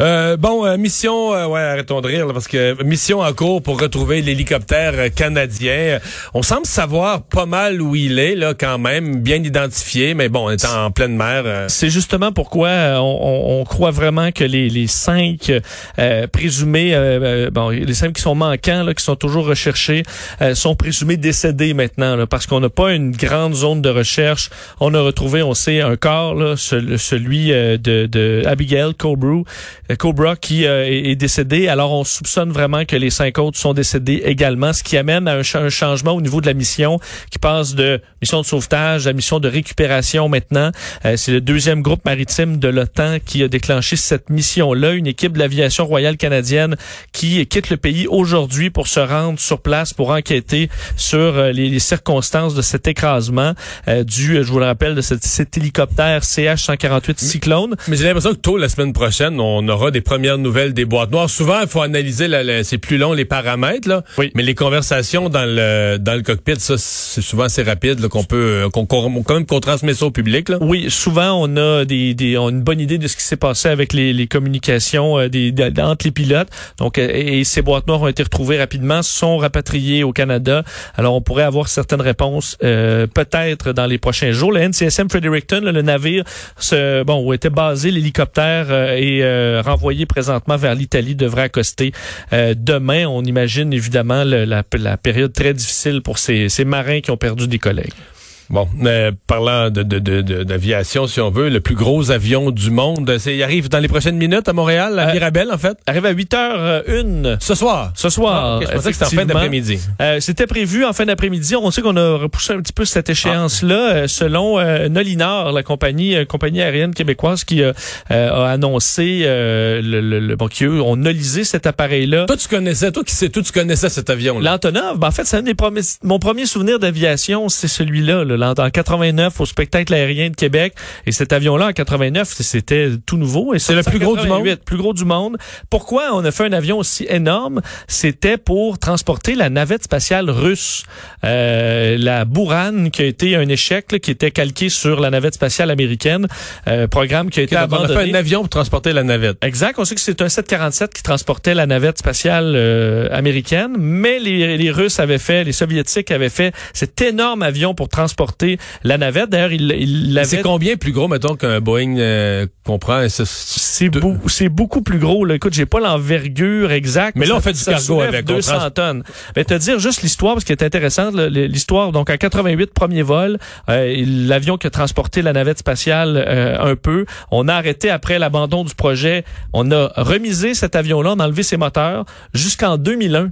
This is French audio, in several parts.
Euh, bon, euh, mission, euh, ouais, arrêtons de rire, là, parce que mission en cours pour retrouver l'hélicoptère euh, canadien. On semble savoir pas mal où il est, là, quand même, bien identifié, mais bon, on est en pleine mer. euh. C'est justement pourquoi euh, on, on croit vraiment que les, les cinq présumés, bon, les cinq qui sont manquants, là, qui sont toujours recherchés, sont présumés décédés maintenant, là, parce qu'on n'a pas une grande zone de recherche. On a retrouvé, on sait, un corps, là, ce- celui de, de Abigail Cobra, euh, Cobra qui euh, est, décédé. Alors, on soupçonne vraiment que les cinq autres sont décédés également, ce qui amène à un, cha- un changement au niveau de la mission qui passe de mission de sauvetage à mission de récupération maintenant. Euh, c'est le deuxième groupe maritime de l'OTAN qui a déclenché cette mission-là, une équipe de l'aviation royale canadienne qui quitte le pays aujourd'hui pour se rendre sur place pour enquêter sur euh, les, les circonstances de cet écrasement euh, du, euh, je vous le rappelle, de cet, cet hélicoptère CH-148 Cyclone. Mais j'ai l'impression que tôt la semaine prochaine, on aura des premières nouvelles des boîtes noires. Souvent, il faut analyser, c'est plus long les paramètres, là. Oui. Mais les conversations dans le dans le cockpit, ça, c'est souvent assez rapide, qu'on peut, euh, qu'on, quand même qu'on transmet ça au public, là. Oui, souvent on a des, des on a une bonne idée de ce qui s'est passé avec les, les communications euh, des, de- entre les pilotes. Donc euh, et, et ces boîtes noires ont été retrouvées rapidement, sont rapatriées au Canada. Alors on pourrait avoir certaines réponses euh, peut-être dans les prochains jours. Le NCSM Fredericton, là, le navire, ce, bon où était basé l'hélicoptère euh, euh, renvoyé présentement vers l'Italie, devrait accoster euh, demain. On imagine évidemment la, la période très difficile pour ces, ces marins qui ont perdu des collègues. Bon, euh, parlant de, d'aviation, si on veut, le plus gros avion du monde, c'est, il arrive dans les prochaines minutes à Montréal, à Euh, Mirabel, en fait. Arrive à 8h01 Ce soir. ce soir. Ah, ok, je pensais que c'était en fin d'après-midi. Euh, C'était prévu en fin d'après-midi. On sait qu'on a repoussé un petit peu cette échéance-là, euh, selon euh, Nolinor, la compagnie euh, compagnie aérienne québécoise qui euh, euh, a annoncé euh, le, le, le- bon, qui eux ont nolisé cet appareil-là. Toi, tu connaissais, toi qui sais tout, tu connaissais cet avion-là. L'Antonov, ben en fait, c'est un des premiers, mon premier souvenir d'aviation, c'est celui-là, là, en 89 au spectacle aérien de Québec. Et cet avion-là, en 89, c'était tout nouveau. Et C'est le plus gros du monde? 88, plus gros du monde. Pourquoi on a fait un avion aussi énorme? C'était pour transporter la navette spatiale russe, euh, la Buran, qui a été un échec, là, qui était calqué sur la navette spatiale américaine, euh, programme qui a été donc on a abandonné. fait un avion pour transporter la navette. Exact. On sait que c'est un 747 qui transportait la navette spatiale euh, américaine, mais les, les Russes avaient fait, les Soviétiques avaient fait cet énorme avion pour transporter la navette. D'ailleurs, il C'est combien plus gros, mettons, qu'un Boeing euh, qu'on prend? C'est- C'est de- beau- c'est beaucoup plus gros. Là. Écoute, j'ai pas l'envergure exacte. Mais là, on ça- fait du cargo avec, on 200 trans- tonnes. Mais te dire juste l'histoire, parce qu'elle est intéressante, l'histoire. Donc, en 88, premier vol, euh, l'avion qui a transporté la navette spatiale euh, un peu, on a arrêté après l'abandon du projet. On a remisé cet avion-là, on a enlevé ses moteurs jusqu'en 2001.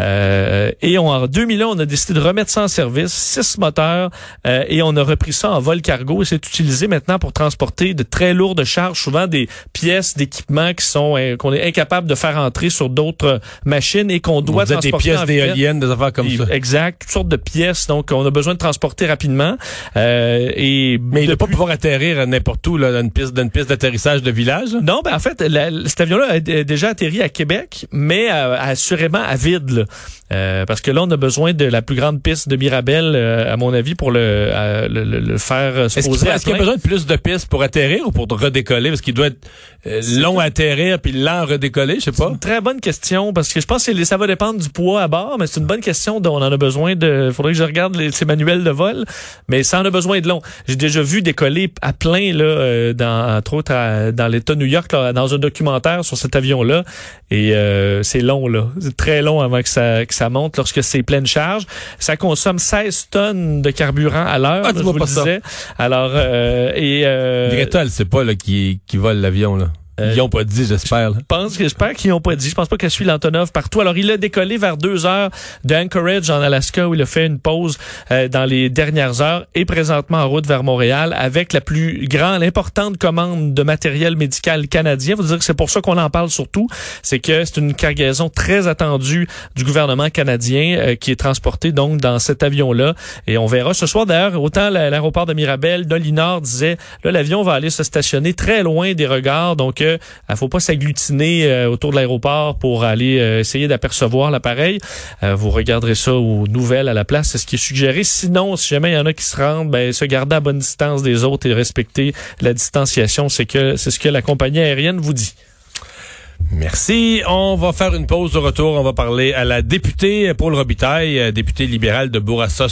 Euh, et on, en 2001, on a décidé de remettre ça en service, six moteurs, euh, et on a repris ça en vol cargo. Et c'est utilisé maintenant pour transporter de très lourdes charges, souvent des pièces d'équipement qui sont euh, qu'on est incapable de faire entrer sur d'autres machines et qu'on doit on disait des transporter pièces d'éoliennes, des affaires comme Et- ça. Exact, toutes sortes de pièces. Donc, on a besoin de transporter rapidement. Euh, et Mais il ne pas pouvoir atterrir à n'importe où, là, dans une piste, dans une piste d'atterrissage de village. non, ben en fait, la- cet avion-là a déjà atterri à Québec, mais euh, assurément à vide. là. Euh, parce que là, on a besoin de la plus grande piste de Mirabel, euh, à mon avis, pour le, le, le- le faire euh, se Est-ce qu'il poser est-ce qu'il y a besoin de plus de pistes pour atterrir ou pour redécoller? Parce qu'il doit être long à atterrir puis lent à redécoller, je sais C'est pas. une très bonne question parce que je pense que ça va dépendre du poids à bord, mais c'est une bonne question dont on en a besoin de. Faudrait que je regarde les, ces manuels de vol, mais ça en a besoin de long. J'ai déjà vu décoller à plein là, euh, dans entre autres à- dans l'État de New York, là, dans un documentaire sur cet avion-là, et euh, c'est long là, c'est très long avant que ça que ça monte lorsque c'est pleine charge. Ça consomme 16 tonnes de carburant à l'heure, Ah, je vous pas le ça. disais. Alors euh, et euh, Greta, elle sait pas là, qui, qui vole l'avion. là. Euh, Ils ont pas dit, j'espère. Je pense que j'espère qu'ils n'ont pas dit. Je pense pas qu'elle suit l'Antonov partout. Alors, il a décollé vers deux heures d'Anchorage en Alaska où il a fait une pause euh, dans les dernières heures et présentement en route vers Montréal avec la plus grande, l'importante commande de matériel médical canadien. Vous dire que c'est pour ça qu'on en parle surtout. C'est que c'est une cargaison très attendue du gouvernement canadien euh, qui est transportée donc dans cet avion-là. Et on verra ce soir d'ailleurs, autant la- l'aéroport de Mirabel, Nolinor disait, là, l'avion va aller se stationner très loin des regards. Donc, euh, il faut pas s'agglutiner euh, autour de l'aéroport pour aller euh, essayer d'apercevoir l'appareil. Euh, vous regarderez ça aux nouvelles à la place, c'est ce qui est suggéré. Sinon, si jamais il y en a qui se rendent, ben, se garder à bonne distance des autres et respecter la distanciation, c'est que c'est ce que la compagnie aérienne vous dit. Merci. On va faire une pause de retour. On va parler à la députée Paul Robitaille, députée libérale de Bourassa